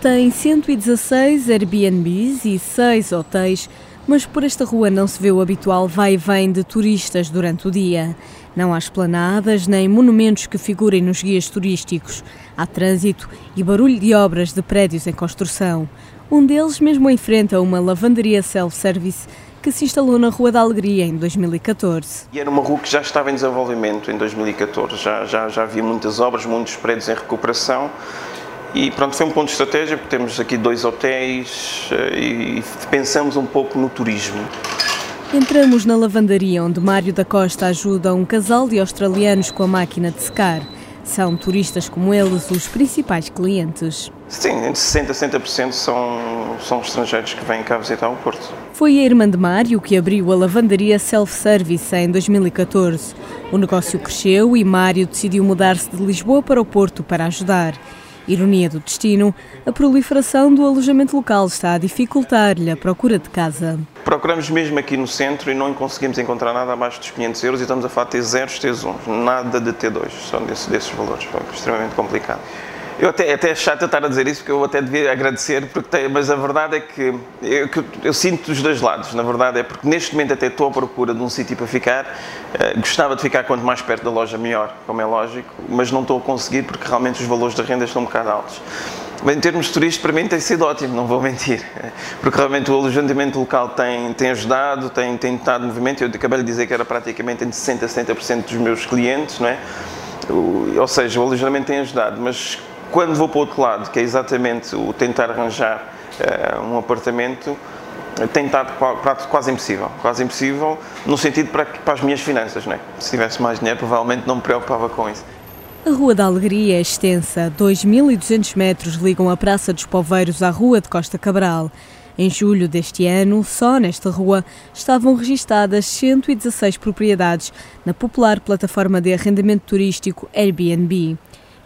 Tem 116 Airbnbs e 6 hotéis, mas por esta rua não se vê o habitual vai e vem de turistas durante o dia. Não há esplanadas nem monumentos que figurem nos guias turísticos. Há trânsito e barulho de obras de prédios em construção. Um deles mesmo em frente a uma lavanderia self-service que se instalou na Rua da Alegria em 2014. E era uma rua que já estava em desenvolvimento em 2014, já, já, já havia muitas obras, muitos prédios em recuperação e pronto, foi um ponto de estratégia, porque temos aqui dois hotéis eh, e pensamos um pouco no turismo. Entramos na lavandaria onde Mário da Costa ajuda um casal de australianos com a máquina de secar. São turistas como eles os principais clientes. Sim, entre 60% a 60% são, são estrangeiros que vêm cá visitar o Porto. Foi a irmã de Mário que abriu a lavandaria self-service em 2014. O negócio cresceu e Mário decidiu mudar-se de Lisboa para o Porto para ajudar. Ironia do destino, a proliferação do alojamento local está a dificultar-lhe a procura de casa. Procuramos mesmo aqui no centro e não conseguimos encontrar nada abaixo dos 500 euros e estamos a falar de T0, T1, nada de T2, são desses, desses valores, foi extremamente complicado. Eu até, até é chato eu estar a dizer isso, porque eu até devia agradecer, porque tem, mas a verdade é que eu, que eu, sinto dos dois lados. Na verdade é porque neste momento até estou à procura de um sítio para ficar. Uh, gostava de ficar quanto mais perto da loja melhor, como é lógico, mas não estou a conseguir porque realmente os valores da renda estão um bocado altos. Mas em termos turísticos, para mim tem sido ótimo, não vou mentir. Porque realmente o alojamento local tem, tem ajudado, tem, tem estado movimento. Eu acabei de dizer que era praticamente entre 60% a 70% dos meus clientes, não é? Ou seja, o alojamento tem ajudado, mas quando vou para o outro lado, que é exatamente o tentar arranjar uh, um apartamento, tem estado quase impossível. Quase impossível no sentido para, para as minhas finanças. Não é? Se tivesse mais dinheiro, provavelmente não me preocupava com isso. A Rua da Alegria é extensa. 2.200 metros ligam a Praça dos Poveiros à Rua de Costa Cabral. Em julho deste ano, só nesta rua, estavam registadas 116 propriedades na popular plataforma de arrendamento turístico Airbnb.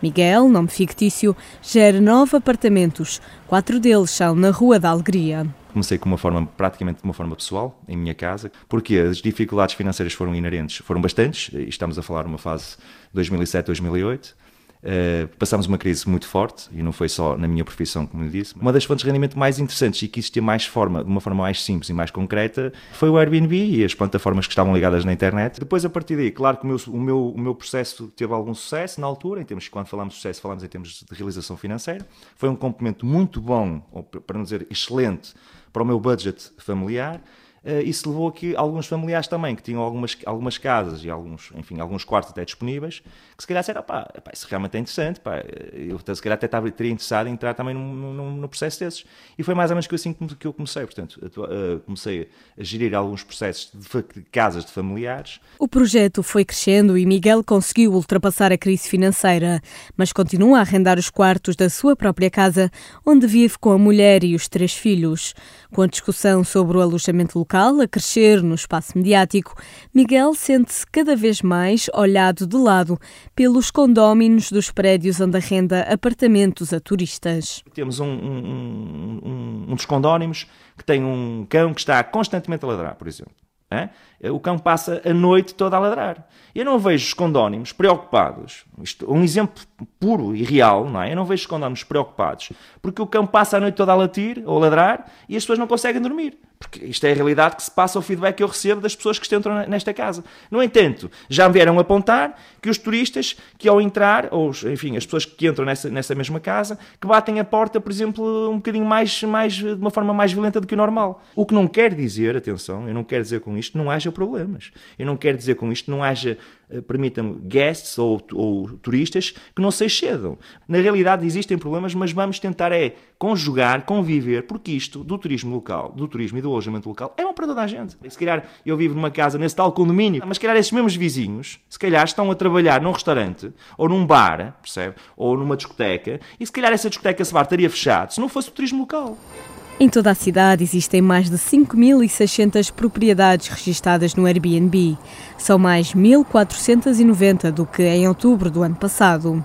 Miguel, nome fictício, gera nove apartamentos. Quatro deles são na Rua da Alegria. Comecei com uma forma, praticamente de uma forma pessoal, em minha casa, porque as dificuldades financeiras foram inerentes, foram bastantes, estamos a falar de uma fase 2007-2008, Uh, passámos uma crise muito forte, e não foi só na minha profissão, como lhe disse. Uma das fontes de rendimento mais interessantes e que existia mais forma, de uma forma mais simples e mais concreta foi o Airbnb e as plataformas que estavam ligadas na internet. Depois, a partir daí, claro que o meu, o meu, o meu processo teve algum sucesso na altura, em termos, quando falamos de sucesso, falamos em termos de realização financeira. Foi um complemento muito bom, ou para não dizer excelente, para o meu budget familiar. Uh, isso levou a que alguns familiares também, que tinham algumas, algumas casas e alguns, enfim, alguns quartos até disponíveis, que se calhar disseram, pá, pá, isso realmente é interessante, pá, eu se calhar até estava, teria interessado em entrar também num, num, num processo desses. E foi mais ou menos assim que eu comecei, portanto, uh, comecei a gerir alguns processos de casas de familiares. O projeto foi crescendo e Miguel conseguiu ultrapassar a crise financeira, mas continua a arrendar os quartos da sua própria casa, onde vive com a mulher e os três filhos. Com a discussão sobre o alojamento local a crescer no espaço mediático, Miguel sente-se cada vez mais olhado de lado pelos condóminos dos prédios onde arrenda apartamentos a turistas. Temos um, um, um, um dos condóminos que tem um cão que está constantemente a ladrar, por exemplo. É? O cão passa a noite toda a ladrar. Eu não vejo os condónimos preocupados. Isto, um exemplo puro e real, não é? Eu não vejo os condónimos preocupados porque o cão passa a noite toda a latir ou a ladrar e as pessoas não conseguem dormir. Porque isto é a realidade que se passa o feedback que eu recebo das pessoas que entram nesta casa. No entanto, já me vieram apontar que os turistas que ao entrar, ou enfim, as pessoas que entram nessa, nessa mesma casa, que batem a porta, por exemplo, um bocadinho mais, mais, de uma forma mais violenta do que o normal. O que não quer dizer, atenção, eu não quero dizer com isto, não haja problemas. Eu não quero dizer com isto, não haja eh, permitam-me, guests ou, ou, turistas que não se excedam. Na realidade existem problemas, mas vamos tentar é conjugar, conviver, porque isto do turismo local, do turismo e do alojamento local é bom para toda a gente. Se calhar eu vivo numa casa nesse tal condomínio, mas se calhar esses mesmos vizinhos, se calhar estão a trabalhar num restaurante ou num bar, percebe? Ou numa discoteca, e se calhar essa discoteca, esse bar estaria fechado se não fosse o turismo local. Em toda a cidade existem mais de 5.600 propriedades registadas no Airbnb. São mais 1.490 do que em outubro do ano passado.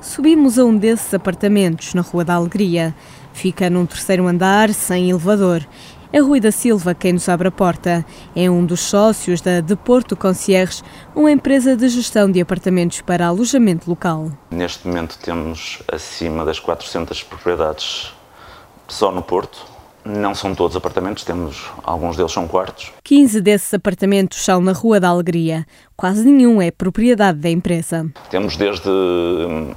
Subimos a um desses apartamentos na Rua da Alegria. Fica num terceiro andar, sem elevador. É Rui da Silva quem nos abre a porta. É um dos sócios da Deporto Concierge, uma empresa de gestão de apartamentos para alojamento local. Neste momento temos acima das 400 propriedades só no Porto. Não são todos apartamentos, temos alguns deles são quartos. 15 desses apartamentos são na Rua da Alegria. Quase nenhum é propriedade da empresa. Temos desde hum,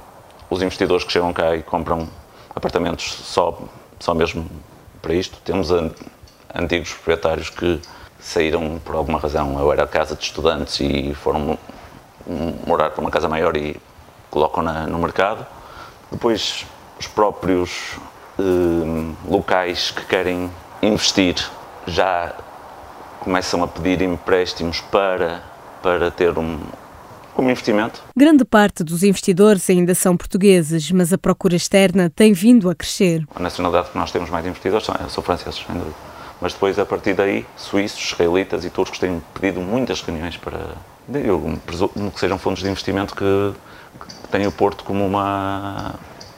os investidores que chegam cá e compram apartamentos só, só mesmo para isto. Temos antigos proprietários que saíram por alguma razão, eu era casa de estudantes e foram morar para uma casa maior e colocam na, no mercado. Depois os próprios locais que querem investir já começam a pedir empréstimos para, para ter um, como investimento. Grande parte dos investidores ainda são portugueses, mas a procura externa tem vindo a crescer. A nacionalidade que nós temos mais investidores são, são franceses, sem dúvida. Mas depois, a partir daí, suíços, israelitas e turcos têm pedido muitas reuniões para. Eu presumo que sejam fundos de investimento que, que têm o Porto como uma,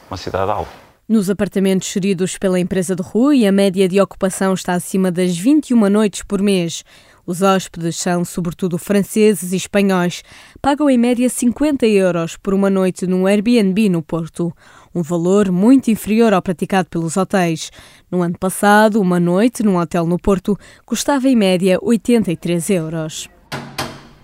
uma cidade-alvo. Nos apartamentos geridos pela empresa de Rui, a média de ocupação está acima das 21 noites por mês. Os hóspedes são, sobretudo, franceses e espanhóis. Pagam em média 50 euros por uma noite num Airbnb no Porto, um valor muito inferior ao praticado pelos hotéis. No ano passado, uma noite num hotel no Porto custava em média 83 euros.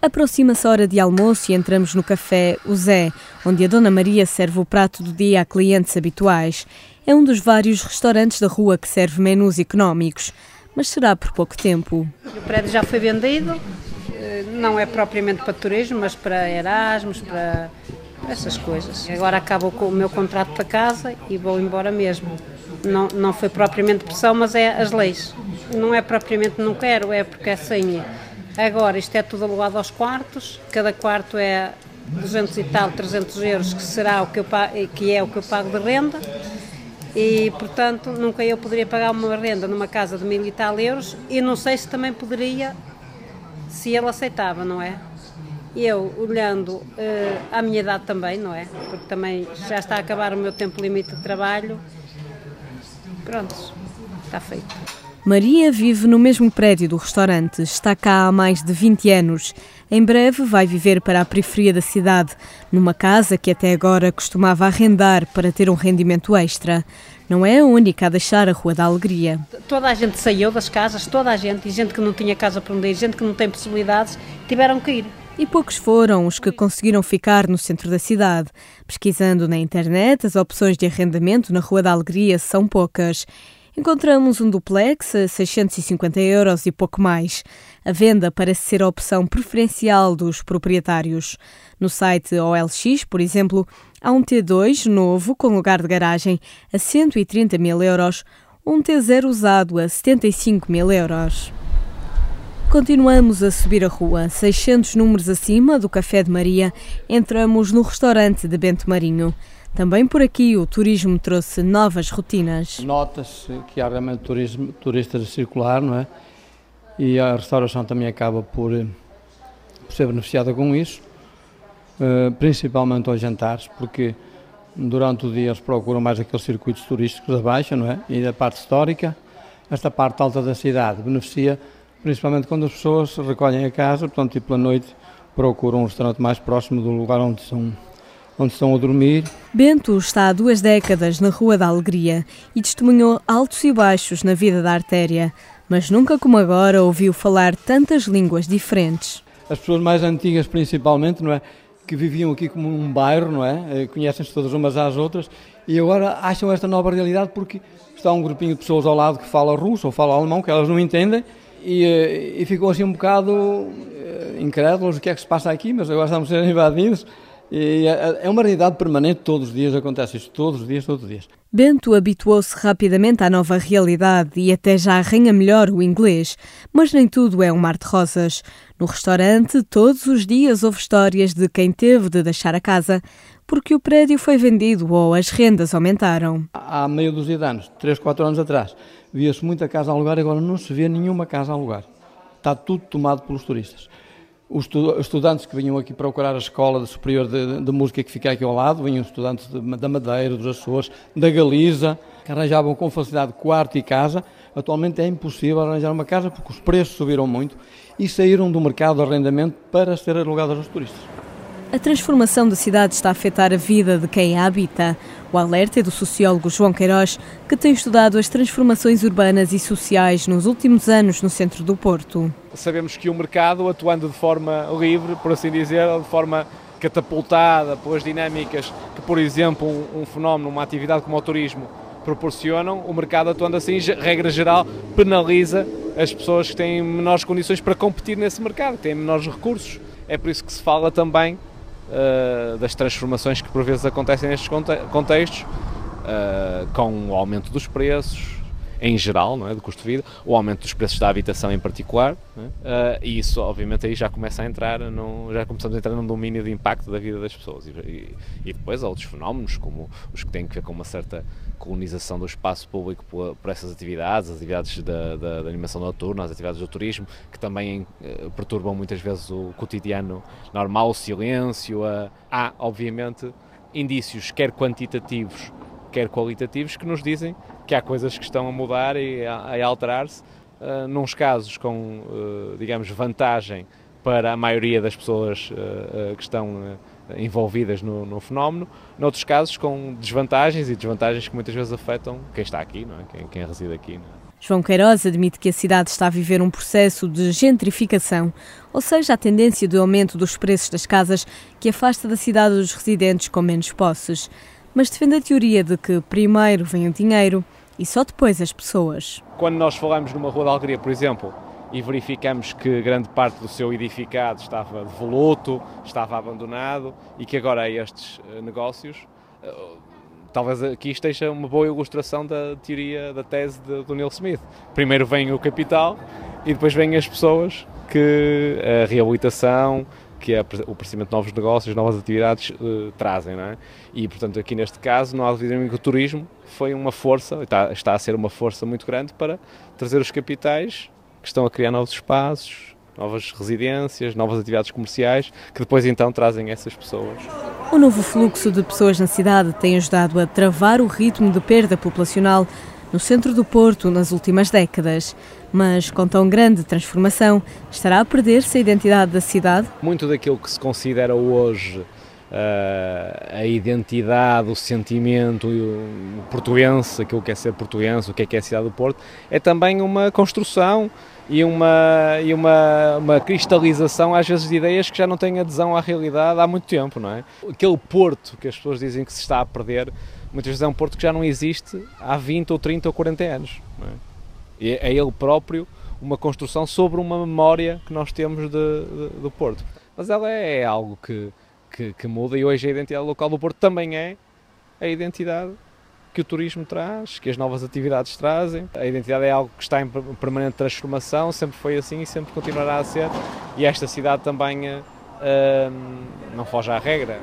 Aproxima-se a hora de almoço e entramos no café O Zé, onde a Dona Maria serve o prato do dia a clientes habituais. É um dos vários restaurantes da rua que serve menus económicos mas será por pouco tempo. O prédio já foi vendido, eh, não é propriamente para turismo, mas para Erasmus, para essas coisas. Agora acabo com o meu contrato para casa e vou embora mesmo. Não, não foi propriamente pressão, mas é as leis. Não é propriamente não quero, é porque é assim. Agora, isto é tudo alugado aos quartos, cada quarto é 200 e tal, 300 euros, que, será o que, eu, que é o que eu pago de renda e, portanto, nunca eu poderia pagar uma renda numa casa de mil e tal euros e não sei se também poderia, se ele aceitava, não é? Eu, olhando uh, à minha idade também, não é? Porque também já está a acabar o meu tempo limite de trabalho, pronto, está feito. Maria vive no mesmo prédio do restaurante, está cá há mais de 20 anos. Em breve vai viver para a periferia da cidade, numa casa que até agora costumava arrendar para ter um rendimento extra. Não é a única a deixar a Rua da Alegria. Toda a gente saiu das casas, toda a gente, e gente que não tinha casa para onde ir, gente que não tem possibilidades, tiveram que ir. E poucos foram os que conseguiram ficar no centro da cidade. Pesquisando na internet, as opções de arrendamento na Rua da Alegria são poucas. Encontramos um duplex a 650 euros e pouco mais. A venda parece ser a opção preferencial dos proprietários. No site OLX, por exemplo, há um T2 novo com lugar de garagem a 130 mil euros, um T0 usado a 75 mil euros. Continuamos a subir a rua, 600 números acima do Café de Maria, entramos no restaurante de Bento Marinho. Também por aqui o turismo trouxe novas rotinas. Nota-se que há realmente turismo, turistas a circular, não é? E a restauração também acaba por, por ser beneficiada com isso, uh, principalmente aos jantares, porque durante o dia eles procuram mais aqueles circuitos turísticos da Baixa, não é? E da parte histórica. Esta parte alta da cidade beneficia principalmente quando as pessoas recolhem a casa, portanto, tipo, pela noite procuram um restaurante mais próximo do lugar onde são onde estão a dormir. Bento está há duas décadas na Rua da Alegria e testemunhou altos e baixos na vida da artéria, mas nunca como agora ouviu falar tantas línguas diferentes. As pessoas mais antigas, principalmente, não é? Que viviam aqui como um bairro, não é? Eh, conhecem-se todas umas às outras e agora acham esta nova realidade porque está um grupinho de pessoas ao lado que fala russo ou fala alemão, que elas não entendem e, eh, e ficam assim um bocado eh, incrédulos o que é que se passa aqui, mas agora estamos a ser invadidos. E é, é uma realidade permanente, todos os dias acontece isto, todos os dias, todos os dias. Bento habituou-se rapidamente à nova realidade e até já arranha melhor o inglês, mas nem tudo é um mar de rosas. No restaurante, todos os dias houve histórias de quem teve de deixar a casa porque o prédio foi vendido ou as rendas aumentaram. Há meio dúzia de anos, 3, 4 anos atrás, via-se muita casa a alugar, agora não se vê nenhuma casa a alugar. Está tudo tomado pelos turistas os estudantes que vinham aqui procurar a escola superior de, de, música que fica aqui ao lado, vinham estudantes de, da Madeira, dos Açores, da Galiza, que arranjavam com facilidade quarto e casa. Atualmente é impossível arranjar uma casa porque os preços subiram muito e saíram do mercado de arrendamento para ser alugadas aos turistas. A transformação da cidade está a afetar a vida de quem a habita. O alerta é do sociólogo João Queiroz, que tem estudado as transformações urbanas e sociais nos últimos anos no centro do Porto. Sabemos que o mercado, atuando de forma livre, por assim dizer, de forma catapultada pelas dinâmicas que, por exemplo, um, fenómeno, uma atividade como o turismo proporcionam, o mercado atuando assim, regra geral, penaliza as pessoas que têm menores condições para competir nesse mercado, têm menores recursos. É por isso que se fala também uh, das transformações que por vezes acontecem nestes contextos, uh, com o aumento dos preços, em geral, não é, do custo de vida, o aumento dos preços da habitação em particular, é? uh, e isso obviamente aí já começa a entrar, num, já começamos a entrar num domínio de impacto da vida das pessoas e, e, e, depois outros fenómenos como os que têm que ver com uma certa colonização do espaço público por, por essas atividades, as atividades da, da, da, animação noturna, as atividades do turismo, que também uh, perturbam muitas vezes o cotidiano normal, o silêncio. Há, obviamente, indícios, quer quantitativos, quer qualitativos, que nos dizem que há coisas que estão a mudar e a, a alterar-se, uh, casos com, digamos, vantagem para a maioria das pessoas que estão envolvidas no, no, fenómeno, noutros casos com desvantagens e desvantagens que muitas vezes afetam quem está aqui, não é? quem, quem reside aqui. É? João Queiroz admite que a cidade está a viver um processo de gentrificação, ou seja, a tendência de aumento dos preços das casas que afasta da cidade os residentes com menos posses. Mas defende a teoria de que primeiro vem o dinheiro e só depois as pessoas. Quando nós falamos numa rua de Algaria, por exemplo, e verificamos que grande parte do seu edificado estava devoluto, estava abandonado e que agora há estes eh, negócios. Eh, talvez aqui esteja uma boa ilustração da teoria, da tese de, do Neil Smith. Primeiro vem o capital e depois vêm as pessoas que a reabilitação, que é o aparecimento de novos negócios, novas atividades uh, trazem, não é? E, portanto, aqui neste caso, não há dúvida que o turismo foi uma força, está, está a ser uma força muito grande para trazer os capitais que estão a criar novos espaços, novas residências, novas atividades comerciais, que depois então trazem essas pessoas. O novo fluxo de pessoas na cidade tem ajudado a travar o ritmo de perda populacional no centro do Porto nas últimas décadas. Mas com tão grande transformação, estará a perder-se a identidade da cidade? Muito daquilo que se considera hoje uh, a identidade, o sentimento o portuense, aquilo que é ser portuense, o que é que é a cidade do Porto, é também uma construção e uma, e uma, uma cristalização, às vezes, de ideias que já não têm adesão à realidade há muito tempo, não é? Aquele Porto que as pessoas dizem que se está a perder, muitas vezes é um Porto que já não existe há 20 ou 30 ou 40 anos, é? É ele próprio uma construção sobre uma memória que nós temos de, de, do Porto. Mas ela é algo que, que, que muda e hoje a identidade local do Porto também é a identidade que o turismo traz, que as novas atividades trazem. A identidade é algo que está em permanente transformação, sempre foi assim e sempre continuará a ser. E esta cidade também uh, não foge à regra.